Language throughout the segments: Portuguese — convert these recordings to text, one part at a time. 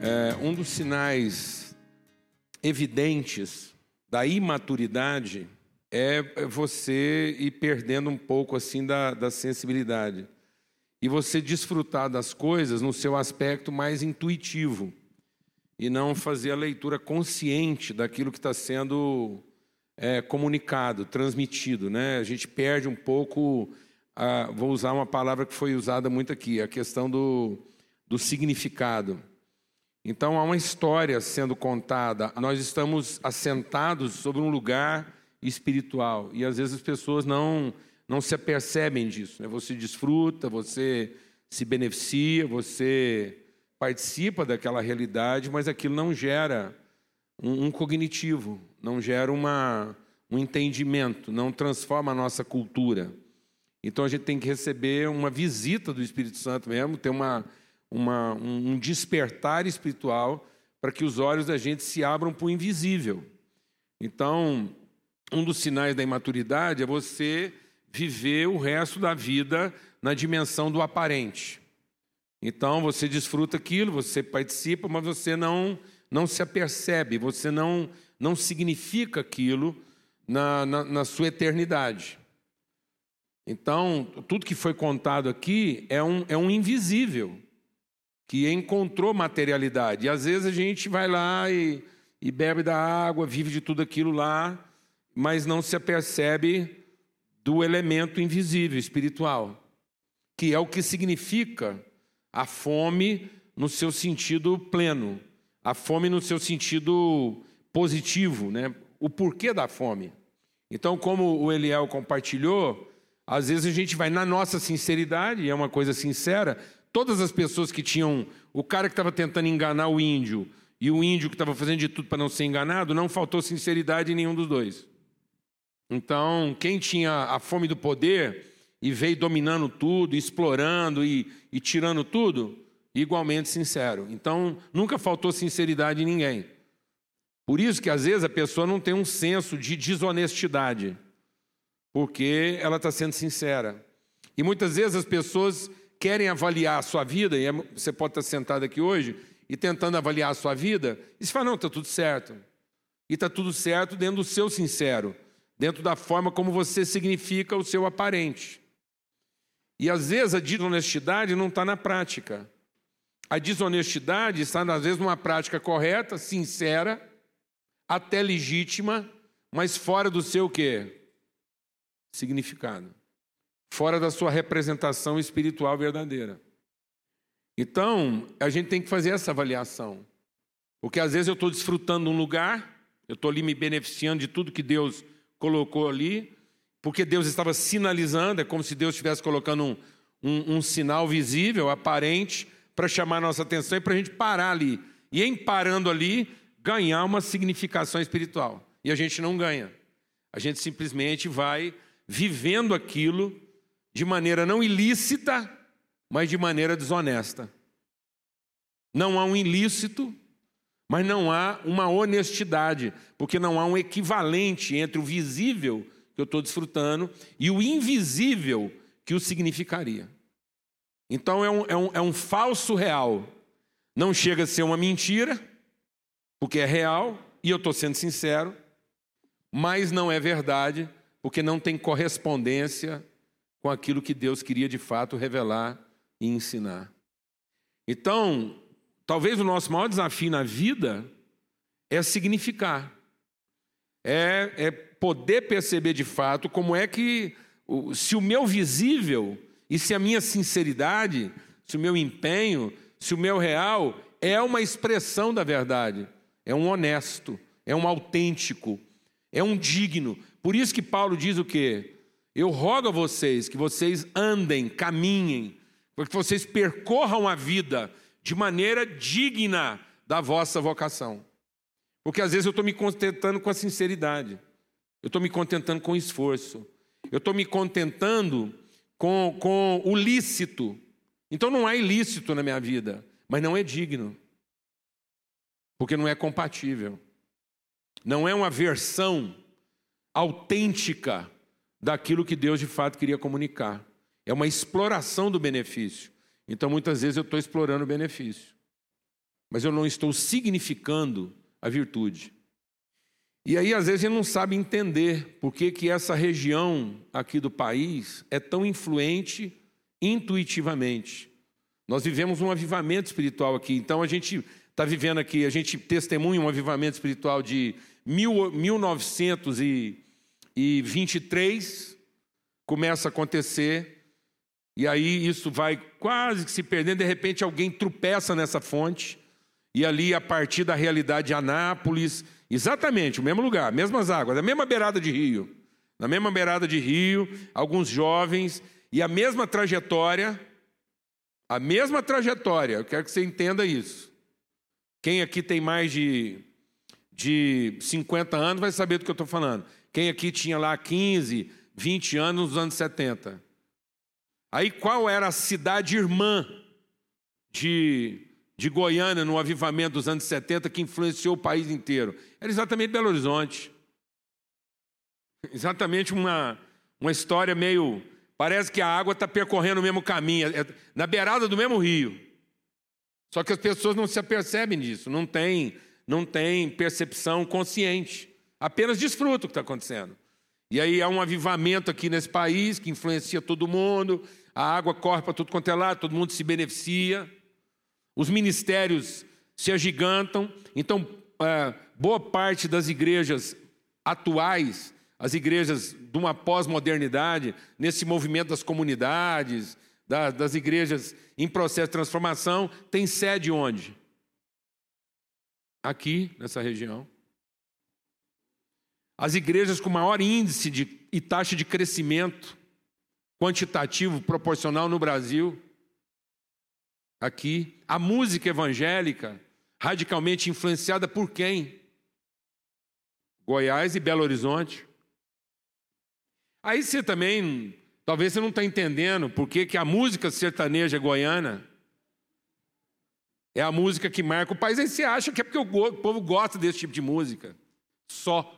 É, um dos sinais evidentes da imaturidade é você ir perdendo um pouco assim da, da sensibilidade e você desfrutar das coisas no seu aspecto mais intuitivo e não fazer a leitura consciente daquilo que está sendo é, comunicado, transmitido. Né? A gente perde um pouco, a, vou usar uma palavra que foi usada muito aqui, a questão do, do significado. Então há uma história sendo contada, nós estamos assentados sobre um lugar espiritual e às vezes as pessoas não, não se apercebem disso. Né? Você desfruta, você se beneficia, você participa daquela realidade, mas aquilo não gera um, um cognitivo, não gera uma, um entendimento, não transforma a nossa cultura. Então a gente tem que receber uma visita do Espírito Santo mesmo, ter uma, uma, um despertar espiritual para que os olhos da gente se abram para o invisível. Então, um dos sinais da imaturidade é você viver o resto da vida na dimensão do aparente. Então você desfruta aquilo, você participa, mas você não, não se apercebe, você não, não significa aquilo na, na, na sua eternidade. Então, tudo que foi contado aqui é um, é um invisível, que encontrou materialidade. E às vezes a gente vai lá e, e bebe da água, vive de tudo aquilo lá, mas não se apercebe do elemento invisível, espiritual, que é o que significa a fome no seu sentido pleno, a fome no seu sentido positivo, né? o porquê da fome. Então, como o Eliel compartilhou, às vezes a gente vai na nossa sinceridade, é uma coisa sincera, todas as pessoas que tinham o cara que estava tentando enganar o índio e o índio que estava fazendo de tudo para não ser enganado, não faltou sinceridade em nenhum dos dois. Então, quem tinha a fome do poder e veio dominando tudo, explorando e, e tirando tudo, igualmente sincero. Então, nunca faltou sinceridade em ninguém. Por isso que às vezes a pessoa não tem um senso de desonestidade, porque ela está sendo sincera. E muitas vezes as pessoas querem avaliar a sua vida, e é, você pode estar sentado aqui hoje e tentando avaliar a sua vida, e você fala, não, está tudo certo. E está tudo certo dentro do seu sincero dentro da forma como você significa o seu aparente. E às vezes a desonestidade não está na prática. A desonestidade está, às vezes, numa prática correta, sincera, até legítima, mas fora do seu quê? Significado. Fora da sua representação espiritual verdadeira. Então, a gente tem que fazer essa avaliação. Porque às vezes eu estou desfrutando um lugar, eu estou ali me beneficiando de tudo que Deus colocou ali, porque Deus estava sinalizando, é como se Deus estivesse colocando um, um, um sinal visível, aparente, para chamar nossa atenção e para a gente parar ali. E em parando ali, ganhar uma significação espiritual. E a gente não ganha. A gente simplesmente vai vivendo aquilo de maneira não ilícita, mas de maneira desonesta. Não há um ilícito, mas não há uma honestidade, porque não há um equivalente entre o visível que eu estou desfrutando e o invisível que o significaria. Então é um, é um, é um falso real. Não chega a ser uma mentira, porque é real, e eu estou sendo sincero, mas não é verdade, porque não tem correspondência com aquilo que Deus queria de fato revelar e ensinar. Então, Talvez o nosso maior desafio na vida é significar, é, é poder perceber de fato como é que, se o meu visível e se a minha sinceridade, se o meu empenho, se o meu real é uma expressão da verdade, é um honesto, é um autêntico, é um digno. Por isso que Paulo diz o quê? Eu rogo a vocês que vocês andem, caminhem, para que vocês percorram a vida de maneira digna da vossa vocação. Porque às vezes eu estou me contentando com a sinceridade, eu estou me contentando com o esforço, eu estou me contentando com, com o lícito. Então não há ilícito na minha vida, mas não é digno, porque não é compatível, não é uma versão autêntica daquilo que Deus de fato queria comunicar. É uma exploração do benefício. Então, muitas vezes, eu estou explorando o benefício. mas eu não estou significando a virtude. E aí, às vezes, a gente não sabe entender por que, que essa região aqui do país é tão influente intuitivamente. Nós vivemos um avivamento espiritual aqui, então a gente está vivendo aqui, a gente testemunha um avivamento espiritual de mil, 1923, começa a acontecer, e aí isso vai quase que se perdendo, de repente alguém tropeça nessa fonte, e ali, a partir da realidade de Anápolis, exatamente o mesmo lugar, mesmas águas, a mesma beirada de rio, na mesma beirada de rio, alguns jovens, e a mesma trajetória, a mesma trajetória, eu quero que você entenda isso. Quem aqui tem mais de, de 50 anos vai saber do que eu estou falando. Quem aqui tinha lá 15, 20 anos nos anos 70. Aí qual era a cidade irmã de, de Goiânia no avivamento dos anos 70 que influenciou o país inteiro? Era exatamente Belo Horizonte. Exatamente uma, uma história meio Parece que a água está percorrendo o mesmo caminho, é na beirada do mesmo rio. Só que as pessoas não se apercebem disso, não tem, não tem percepção consciente. Apenas desfruta o que está acontecendo. E aí há um avivamento aqui nesse país que influencia todo mundo, a água corre para tudo quanto é lado, todo mundo se beneficia, os ministérios se agigantam. Então, é, boa parte das igrejas atuais as igrejas de uma pós-modernidade, nesse movimento das comunidades, das igrejas em processo de transformação, tem sede onde? Aqui, nessa região. As igrejas com maior índice de, e taxa de crescimento quantitativo proporcional no Brasil, aqui. A música evangélica, radicalmente influenciada por quem? Goiás e Belo Horizonte. Aí você também, talvez você não está entendendo por que, que a música sertaneja goiana é a música que marca o país. Aí você acha que é porque o povo gosta desse tipo de música. Só.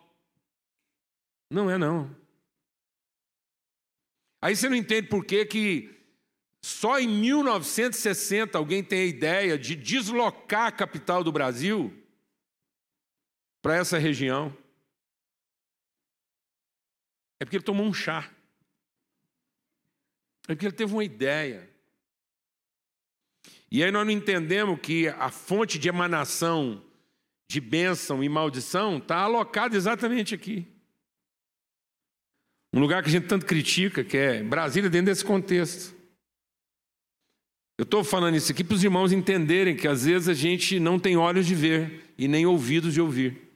Não é não. Aí você não entende por que, que só em 1960 alguém tem a ideia de deslocar a capital do Brasil para essa região. É porque ele tomou um chá. É porque ele teve uma ideia. E aí nós não entendemos que a fonte de emanação de bênção e maldição está alocada exatamente aqui. Um lugar que a gente tanto critica, que é Brasília, dentro desse contexto. Eu estou falando isso aqui para os irmãos entenderem que às vezes a gente não tem olhos de ver e nem ouvidos de ouvir.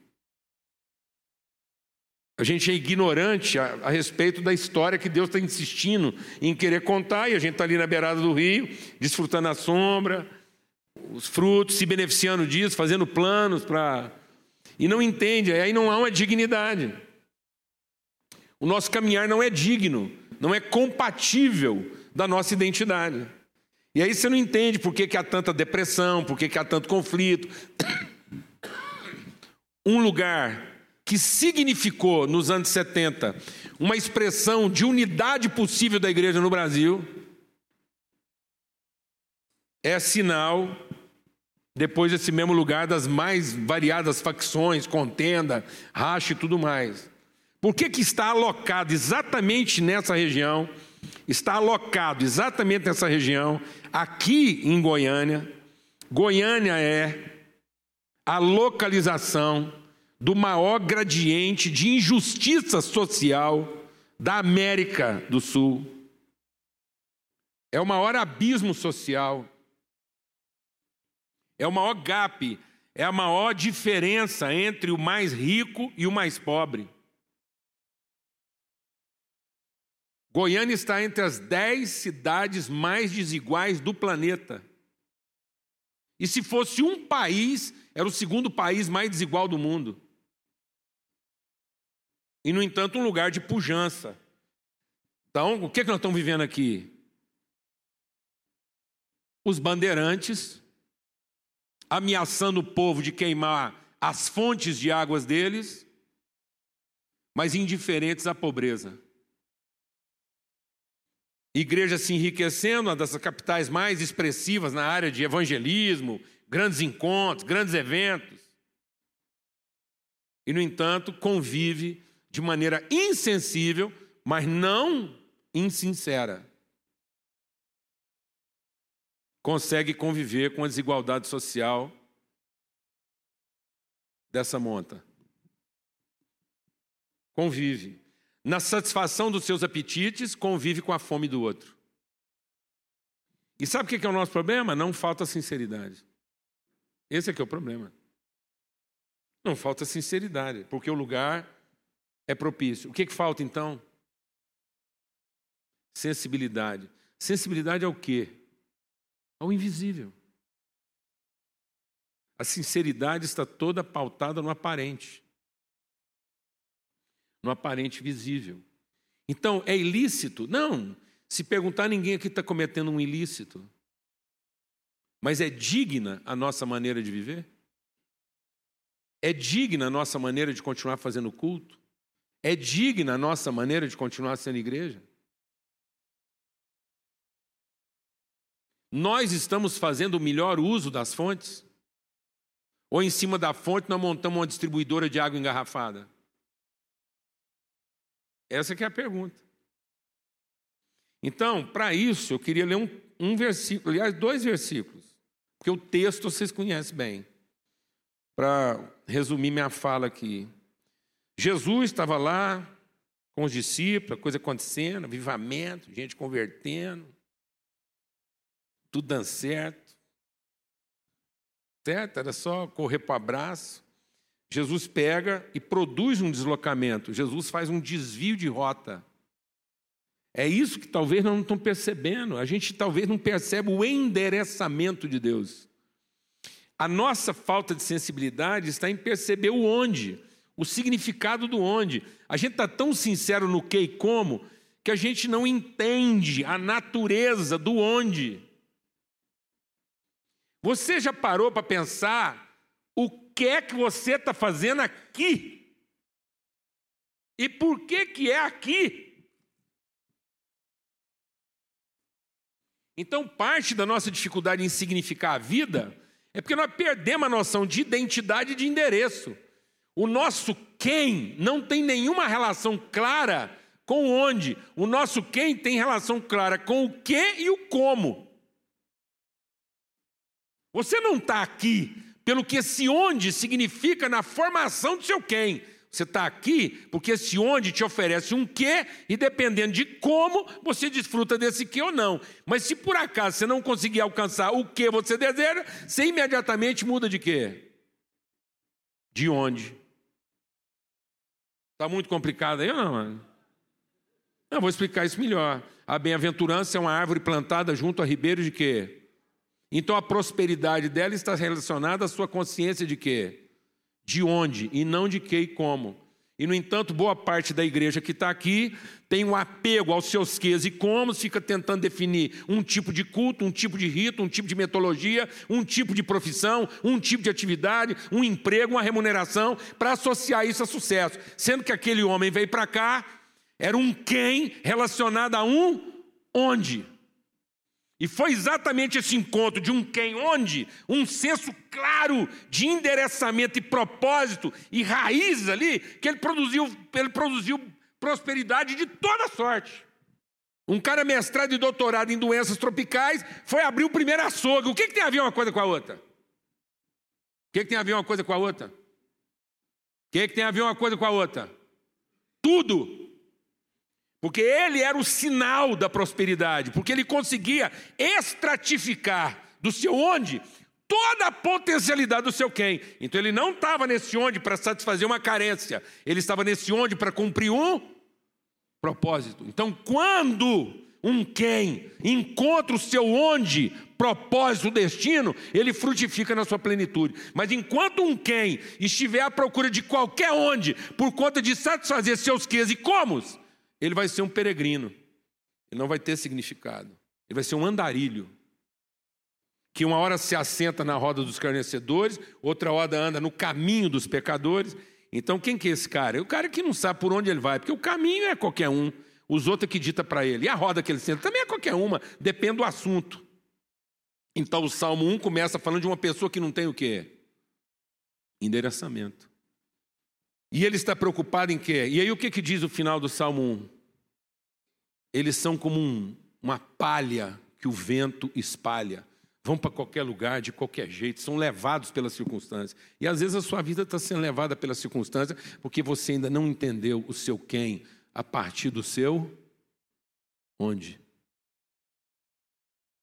A gente é ignorante a, a respeito da história que Deus está insistindo em querer contar, e a gente está ali na beirada do rio, desfrutando a sombra, os frutos, se beneficiando disso, fazendo planos para. E não entende, aí não há uma dignidade. O nosso caminhar não é digno, não é compatível da nossa identidade. E aí você não entende por que, que há tanta depressão, por que, que há tanto conflito. Um lugar que significou nos anos 70 uma expressão de unidade possível da igreja no Brasil, é sinal, depois desse mesmo lugar, das mais variadas facções, contenda, racha e tudo mais. Por que, que está alocado exatamente nessa região? Está alocado exatamente nessa região, aqui em Goiânia. Goiânia é a localização do maior gradiente de injustiça social da América do Sul. É o maior abismo social. É o maior gap, é a maior diferença entre o mais rico e o mais pobre. Goiânia está entre as dez cidades mais desiguais do planeta. E se fosse um país, era o segundo país mais desigual do mundo e, no entanto, um lugar de pujança. Então, o que, é que nós estamos vivendo aqui? Os bandeirantes ameaçando o povo de queimar as fontes de águas deles, mas indiferentes à pobreza. Igreja se enriquecendo, uma das capitais mais expressivas na área de evangelismo, grandes encontros, grandes eventos. E, no entanto, convive de maneira insensível, mas não insincera. Consegue conviver com a desigualdade social dessa monta. Convive. Na satisfação dos seus apetites, convive com a fome do outro. E sabe o que é o nosso problema? Não falta sinceridade. Esse é que é o problema. Não falta sinceridade, porque o lugar é propício. O que, que falta então? Sensibilidade. Sensibilidade ao quê? Ao invisível. A sinceridade está toda pautada no aparente, no aparente visível. Então, é ilícito? Não. Se perguntar, ninguém aqui está cometendo um ilícito. Mas é digna a nossa maneira de viver? É digna a nossa maneira de continuar fazendo culto? É digna a nossa maneira de continuar sendo igreja? Nós estamos fazendo o melhor uso das fontes? Ou em cima da fonte nós montamos uma distribuidora de água engarrafada? Essa é a pergunta. Então, para isso, eu queria ler um, um versículo, aliás, dois versículos, porque o texto vocês conhecem bem para resumir minha fala aqui. Jesus estava lá com os discípulos, coisa acontecendo, avivamento, gente convertendo, tudo dando certo. Certo? Era só correr para o abraço. Jesus pega e produz um deslocamento. Jesus faz um desvio de rota. É isso que talvez não estão percebendo. A gente talvez não percebe o endereçamento de Deus. A nossa falta de sensibilidade está em perceber o onde, o significado do onde. A gente está tão sincero no que e como que a gente não entende a natureza do onde. Você já parou para pensar que é que você está fazendo aqui? E por que, que é aqui? Então, parte da nossa dificuldade em significar a vida é porque nós perdemos a noção de identidade e de endereço. O nosso quem não tem nenhuma relação clara com onde. O nosso quem tem relação clara com o que e o como. Você não está aqui pelo que esse onde significa na formação do seu quem. Você está aqui porque esse onde te oferece um quê e dependendo de como você desfruta desse quê ou não. Mas se por acaso você não conseguir alcançar o que você deseja, você imediatamente muda de quê? De onde? Está muito complicado aí ou não, mano? Eu vou explicar isso melhor. A bem-aventurança é uma árvore plantada junto a ribeiro de quê? Então a prosperidade dela está relacionada à sua consciência de quê? de onde e não de que e como. E, no entanto, boa parte da igreja que está aqui tem um apego aos seus quês e como, fica tentando definir um tipo de culto, um tipo de rito, um tipo de metodologia, um tipo de profissão, um tipo de atividade, um emprego, uma remuneração, para associar isso a sucesso. Sendo que aquele homem veio para cá, era um quem relacionado a um onde. E foi exatamente esse encontro de um quem, onde um senso claro de endereçamento e propósito e raiz ali, que ele produziu, ele produziu prosperidade de toda sorte. Um cara mestrado e doutorado em doenças tropicais foi abrir o primeiro açougue. O que, que tem a ver uma coisa com a outra? O que, que tem a ver uma coisa com a outra? O que, que tem a ver uma coisa com a outra? Tudo. Porque ele era o sinal da prosperidade, porque ele conseguia estratificar do seu onde toda a potencialidade do seu quem. Então ele não estava nesse onde para satisfazer uma carência, ele estava nesse onde para cumprir um propósito. Então quando um quem encontra o seu onde, propósito, destino, ele frutifica na sua plenitude. Mas enquanto um quem estiver à procura de qualquer onde, por conta de satisfazer seus quês e comos, ele vai ser um peregrino. Ele não vai ter significado. Ele vai ser um andarilho. Que uma hora se assenta na roda dos carnecedores, outra hora anda no caminho dos pecadores. Então, quem que é esse cara? É o cara que não sabe por onde ele vai, porque o caminho é qualquer um, os outros é que dita para ele. E a roda que ele senta também é qualquer uma, depende do assunto. Então o Salmo 1 começa falando de uma pessoa que não tem o quê? Endereçamento. E ele está preocupado em quê? E aí o que, que diz o final do Salmo 1? Eles são como um, uma palha que o vento espalha. Vão para qualquer lugar, de qualquer jeito, são levados pelas circunstâncias. E às vezes a sua vida está sendo levada pelas circunstâncias porque você ainda não entendeu o seu quem a partir do seu onde?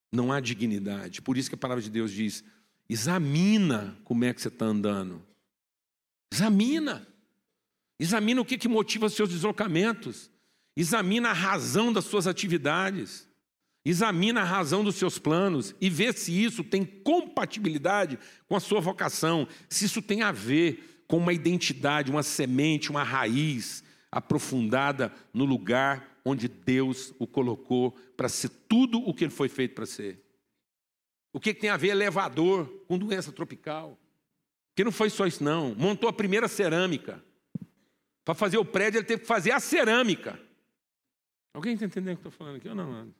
Não há dignidade. Por isso que a palavra de Deus diz: examina como é que você está andando. Examina. Examina o que, que motiva seus deslocamentos. Examina a razão das suas atividades. Examina a razão dos seus planos e vê se isso tem compatibilidade com a sua vocação, se isso tem a ver com uma identidade, uma semente, uma raiz aprofundada no lugar onde Deus o colocou para ser tudo o que ele foi feito para ser. O que tem a ver elevador com doença tropical? Que não foi só isso, não. Montou a primeira cerâmica. Para fazer o prédio, ele teve que fazer a cerâmica. Alguém está entendendo o que eu estou falando aqui ou não?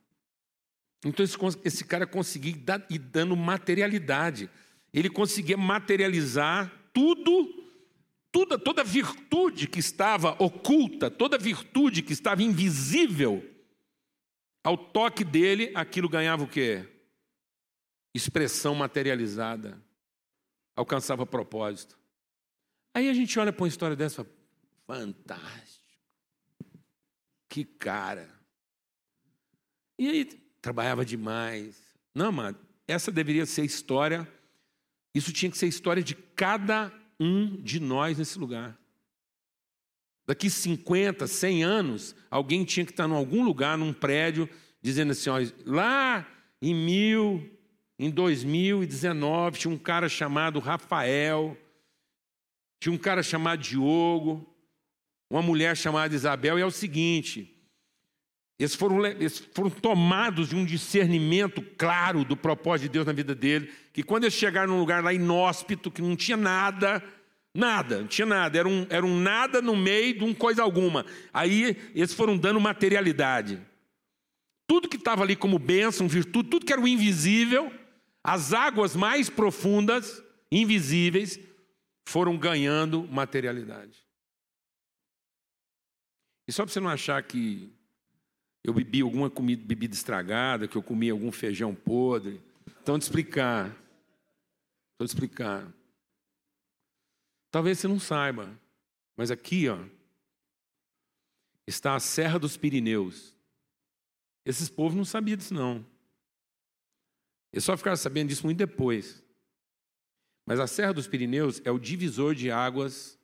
Então, esse, esse cara conseguia ir dando materialidade. Ele conseguia materializar tudo toda, toda virtude que estava oculta, toda virtude que estava invisível, ao toque dele, aquilo ganhava o quê? Expressão materializada, alcançava propósito. Aí a gente olha para uma história dessa, fantástico, que cara. E aí, trabalhava demais. Não, mano, essa deveria ser a história, isso tinha que ser a história de cada um de nós nesse lugar. Daqui 50, 100 anos, alguém tinha que estar em algum lugar, num prédio, dizendo assim: ó, lá em mil, em 2019, tinha um cara chamado Rafael, tinha um cara chamado Diogo, uma mulher chamada Isabel, e é o seguinte: eles foram, eles foram tomados de um discernimento claro do propósito de Deus na vida dele, que quando eles chegaram num lugar lá inóspito, que não tinha nada, nada, não tinha nada, era um, era um nada no meio de uma coisa alguma. Aí eles foram dando materialidade. Tudo que estava ali como bênção, virtude, tudo que era o invisível, as águas mais profundas, invisíveis, foram ganhando materialidade. E só para você não achar que eu bebi alguma comida, bebida estragada, que eu comi algum feijão podre. Então, te explicar. Vou te explicar. Talvez você não saiba, mas aqui, ó, está a Serra dos Pirineus. Esses povos não sabiam disso, não. Eles só ficaram sabendo disso muito depois. Mas a Serra dos Pirineus é o divisor de águas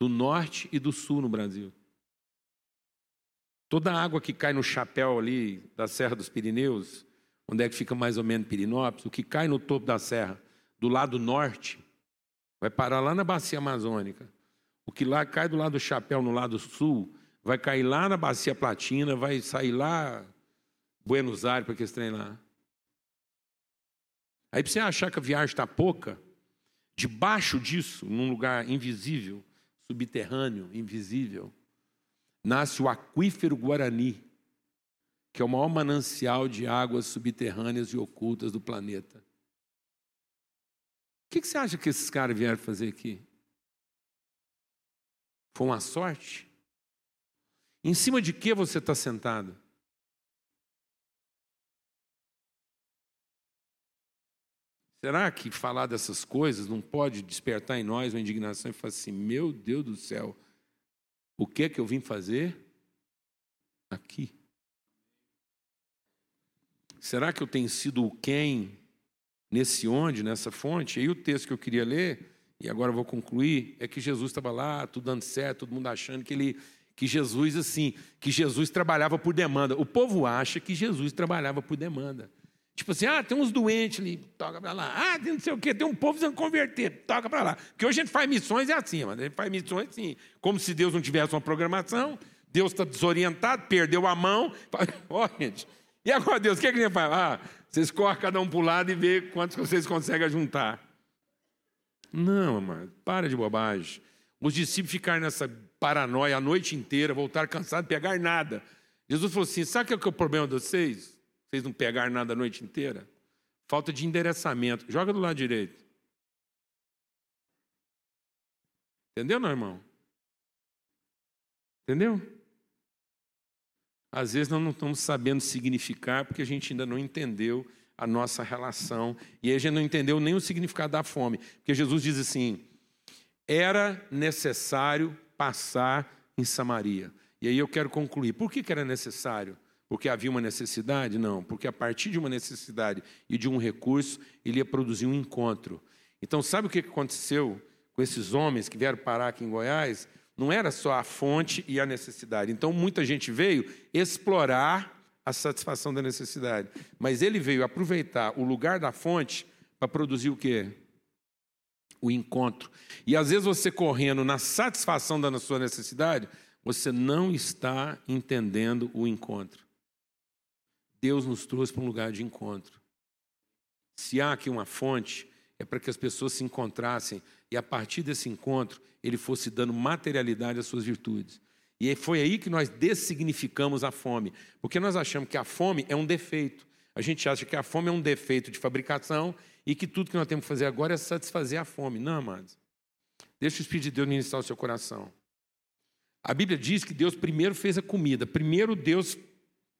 do norte e do sul no Brasil. Toda a água que cai no chapéu ali da Serra dos Pirineus, onde é que fica mais ou menos Pirinópolis, o que cai no topo da serra, do lado norte, vai parar lá na bacia amazônica. O que lá cai do lado do chapéu, no lado sul, vai cair lá na bacia platina, vai sair lá Buenos Aires para que trem lá. Aí para você achar que a viagem está pouca, debaixo disso, num lugar invisível, subterrâneo, invisível, nasce o aquífero Guarani, que é o maior manancial de águas subterrâneas e ocultas do planeta. O que você acha que esses caras vieram fazer aqui? Foi uma sorte? Em cima de que você está sentado? Será que falar dessas coisas não pode despertar em nós uma indignação e falar assim: meu Deus do céu, o que é que eu vim fazer aqui? Será que eu tenho sido o quem nesse onde, nessa fonte? E o texto que eu queria ler, e agora vou concluir, é que Jesus estava lá, tudo dando certo, todo mundo achando que ele que Jesus assim, que Jesus trabalhava por demanda. O povo acha que Jesus trabalhava por demanda. Tipo assim, ah, tem uns doentes ali, toca para lá. Ah, tem não sei o quê, tem um povo precisando converter, toca para lá. Porque hoje a gente faz missões é assim, mano. A gente faz missões assim, como se Deus não tivesse uma programação, Deus está desorientado, perdeu a mão. Ó, gente, e agora Deus, o que, é que a gente faz? Ah, vocês correm cada um para o lado e vê quantos vocês conseguem juntar. Não, mano, para de bobagem. Os discípulos ficaram nessa paranoia a noite inteira, voltaram cansados, pegar nada. Jesus falou assim: sabe o que é o problema de vocês? Vocês não pegaram nada a noite inteira? falta de endereçamento. Joga do lado direito. Entendeu, não, irmão? Entendeu? Às vezes nós não estamos sabendo significar porque a gente ainda não entendeu a nossa relação e a gente não entendeu nem o significado da fome. Porque Jesus diz assim: era necessário passar em Samaria. E aí eu quero concluir. Por que, que era necessário? Porque havia uma necessidade? Não, porque a partir de uma necessidade e de um recurso, ele ia produzir um encontro. Então, sabe o que aconteceu com esses homens que vieram parar aqui em Goiás? Não era só a fonte e a necessidade. Então, muita gente veio explorar a satisfação da necessidade. Mas ele veio aproveitar o lugar da fonte para produzir o quê? O encontro. E às vezes você correndo na satisfação da sua necessidade, você não está entendendo o encontro. Deus nos trouxe para um lugar de encontro. Se há aqui uma fonte, é para que as pessoas se encontrassem e a partir desse encontro ele fosse dando materialidade às suas virtudes. E foi aí que nós dessignificamos a fome, porque nós achamos que a fome é um defeito. A gente acha que a fome é um defeito de fabricação e que tudo que nós temos que fazer agora é satisfazer a fome. Não, amados. Deixa o Espírito de Deus ministrar o seu coração. A Bíblia diz que Deus primeiro fez a comida, primeiro Deus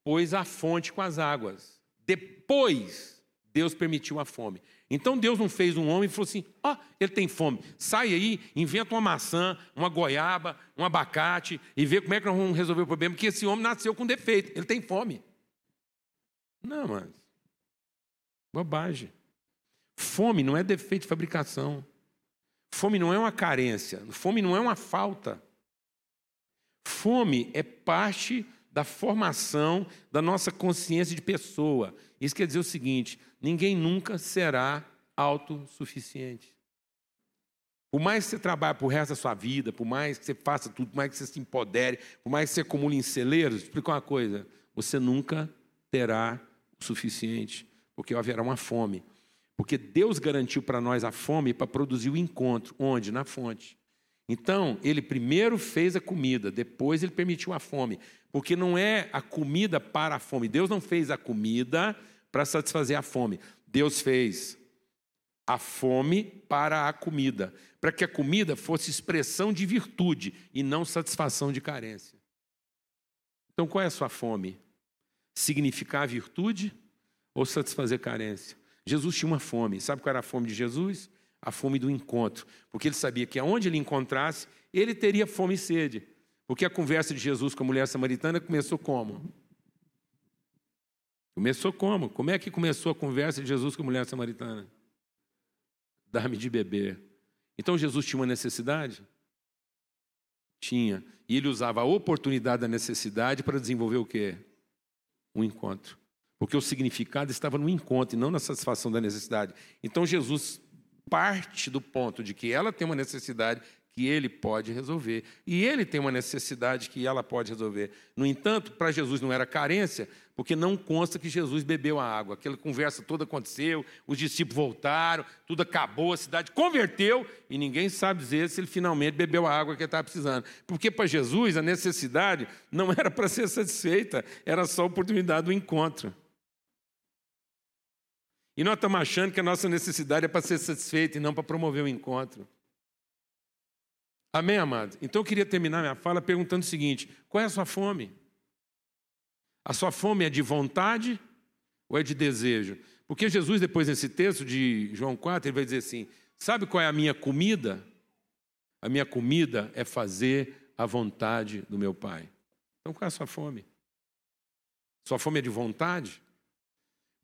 pôs a fonte com as águas, depois Deus permitiu a fome. Então Deus não fez um homem e falou assim: ó, oh, ele tem fome, sai aí, inventa uma maçã, uma goiaba, um abacate e vê como é que nós vamos resolver o problema, porque esse homem nasceu com defeito, ele tem fome. Não, mas. Bobagem. Fome não é defeito de fabricação. Fome não é uma carência. Fome não é uma falta. Fome é parte da formação da nossa consciência de pessoa. Isso quer dizer o seguinte: ninguém nunca será autossuficiente. Por mais que você trabalhe por resto da sua vida, por mais que você faça tudo, por mais que você se empodere, por mais que você acumule em celeiros, explica uma coisa: você nunca terá o suficiente, porque haverá uma fome. Porque Deus garantiu para nós a fome para produzir o encontro. Onde? Na fonte. Então, ele primeiro fez a comida, depois ele permitiu a fome. Porque não é a comida para a fome. Deus não fez a comida para satisfazer a fome. Deus fez a fome para a comida, para que a comida fosse expressão de virtude e não satisfação de carência. Então, qual é a sua fome? Significar virtude ou satisfazer carência? Jesus tinha uma fome. Sabe qual era a fome de Jesus? A fome do encontro. Porque ele sabia que aonde ele encontrasse, ele teria fome e sede. Porque a conversa de Jesus com a mulher samaritana começou como? Começou como? Como é que começou a conversa de Jesus com a mulher samaritana? Dar-me de beber. Então Jesus tinha uma necessidade? Tinha. E ele usava a oportunidade da necessidade para desenvolver o quê? Um encontro. Porque o significado estava no encontro e não na satisfação da necessidade. Então Jesus parte do ponto de que ela tem uma necessidade que ele pode resolver. E ele tem uma necessidade que ela pode resolver. No entanto, para Jesus não era carência, porque não consta que Jesus bebeu a água. Aquela conversa toda aconteceu, os discípulos voltaram, tudo acabou, a cidade converteu e ninguém sabe dizer se ele finalmente bebeu a água que ele estava precisando. Porque para Jesus a necessidade não era para ser satisfeita, era só a oportunidade do encontro. E nós estamos achando que a nossa necessidade é para ser satisfeita e não para promover o encontro. Amém, amado? Então eu queria terminar minha fala perguntando o seguinte: qual é a sua fome? A sua fome é de vontade ou é de desejo? Porque Jesus, depois nesse texto de João 4, ele vai dizer assim: sabe qual é a minha comida? A minha comida é fazer a vontade do meu Pai. Então qual é a sua fome? Sua fome é de vontade?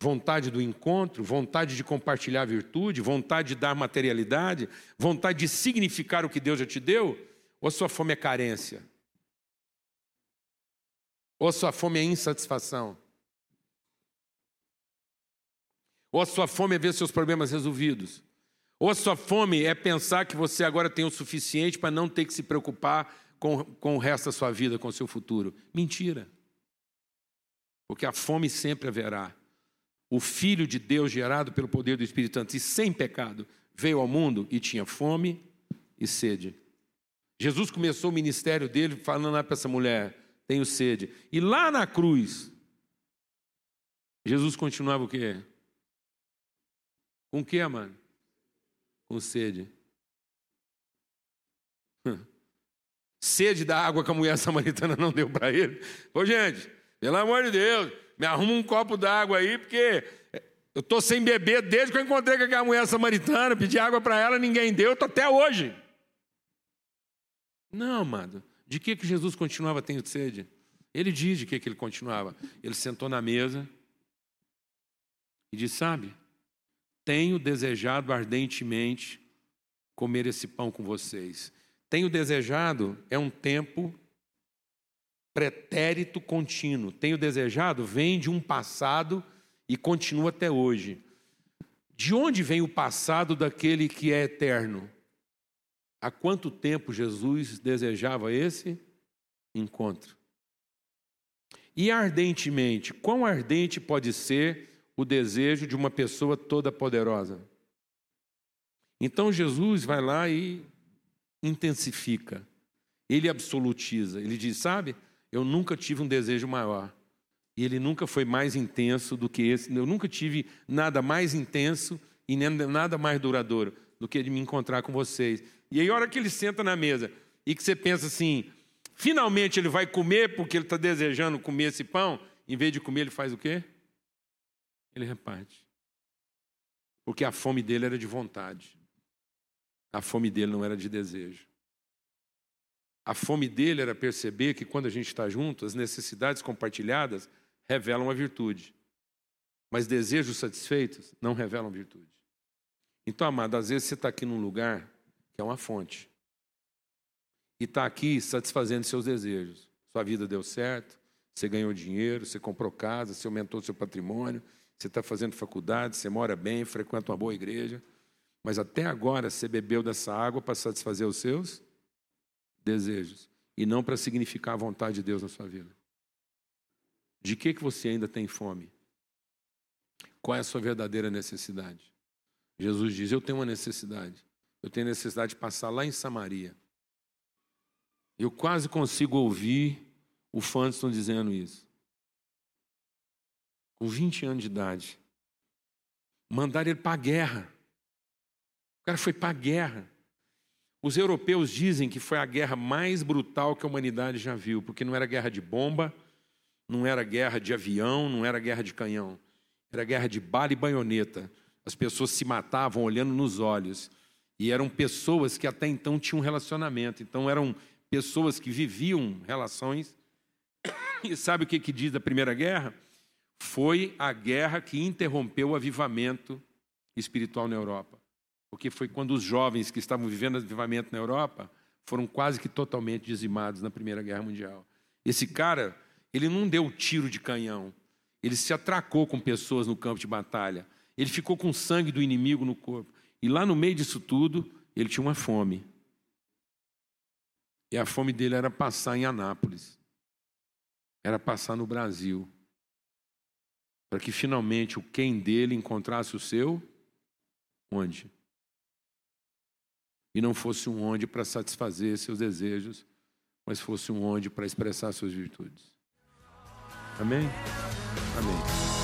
Vontade do encontro, vontade de compartilhar virtude, vontade de dar materialidade, vontade de significar o que Deus já te deu, ou a sua fome é carência? Ou a sua fome é insatisfação? Ou a sua fome é ver seus problemas resolvidos? Ou a sua fome é pensar que você agora tem o suficiente para não ter que se preocupar com, com o resto da sua vida, com o seu futuro? Mentira. Porque a fome sempre haverá o Filho de Deus, gerado pelo poder do Espírito Santo e sem pecado, veio ao mundo e tinha fome e sede. Jesus começou o ministério dele falando lá para essa mulher: tenho sede. E lá na cruz, Jesus continuava o quê? Com que, mano? Com sede. Sede da água que a mulher samaritana não deu para ele. Ô, gente, pelo amor de Deus, me arruma um copo d'água aí, porque eu estou sem beber desde que eu encontrei com aquela mulher samaritana, pedi água para ela, ninguém deu, estou até hoje. Não, amado. De que, que Jesus continuava tendo sede? Ele diz de que, que ele continuava. Ele sentou na mesa e disse: Sabe, tenho desejado ardentemente comer esse pão com vocês. Tenho desejado é um tempo pretérito contínuo. Tenho desejado vem de um passado e continua até hoje. De onde vem o passado daquele que é eterno? Há quanto tempo Jesus desejava esse encontro? E ardentemente, quão ardente pode ser o desejo de uma pessoa toda poderosa? Então Jesus vai lá e intensifica, ele absolutiza, ele diz: Sabe, eu nunca tive um desejo maior. E ele nunca foi mais intenso do que esse. Eu nunca tive nada mais intenso e nem nada mais duradouro do que de me encontrar com vocês. E aí, a hora que ele senta na mesa e que você pensa assim, finalmente ele vai comer porque ele está desejando comer esse pão, em vez de comer, ele faz o quê? Ele reparte. Porque a fome dele era de vontade. A fome dele não era de desejo. A fome dele era perceber que quando a gente está junto, as necessidades compartilhadas revelam a virtude. Mas desejos satisfeitos não revelam virtude. Então, amado, às vezes você está aqui num lugar que é uma fonte. E está aqui satisfazendo seus desejos. Sua vida deu certo, você ganhou dinheiro, você comprou casa, você aumentou seu patrimônio, você está fazendo faculdade, você mora bem, frequenta uma boa igreja. Mas até agora você bebeu dessa água para satisfazer os seus desejos e não para significar a vontade de Deus na sua vida. De que, que você ainda tem fome? Qual é a sua verdadeira necessidade? Jesus diz: Eu tenho uma necessidade. Eu tenho necessidade de passar lá em Samaria. Eu quase consigo ouvir o Fanston dizendo isso. Com 20 anos de idade. Mandaram ele para a guerra. O cara foi para a guerra. Os europeus dizem que foi a guerra mais brutal que a humanidade já viu, porque não era guerra de bomba, não era guerra de avião, não era guerra de canhão, era guerra de bala e baioneta. As pessoas se matavam olhando nos olhos. E eram pessoas que até então tinham um relacionamento. Então eram pessoas que viviam relações. E sabe o que, que diz da Primeira Guerra? Foi a guerra que interrompeu o avivamento espiritual na Europa porque foi quando os jovens que estavam vivendo avivamento na Europa foram quase que totalmente dizimados na Primeira Guerra Mundial. Esse cara, ele não deu tiro de canhão, ele se atracou com pessoas no campo de batalha, ele ficou com sangue do inimigo no corpo. E lá no meio disso tudo, ele tinha uma fome. E a fome dele era passar em Anápolis, era passar no Brasil, para que finalmente o quem dele encontrasse o seu onde? E não fosse um onde para satisfazer seus desejos, mas fosse um onde para expressar suas virtudes. Amém? Amém.